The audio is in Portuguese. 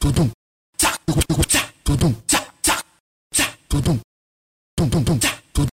tudum, tchá, tudum, tchá, tudum, tchá, tchá, tchá, tudum, tum, tum, tum, tchá.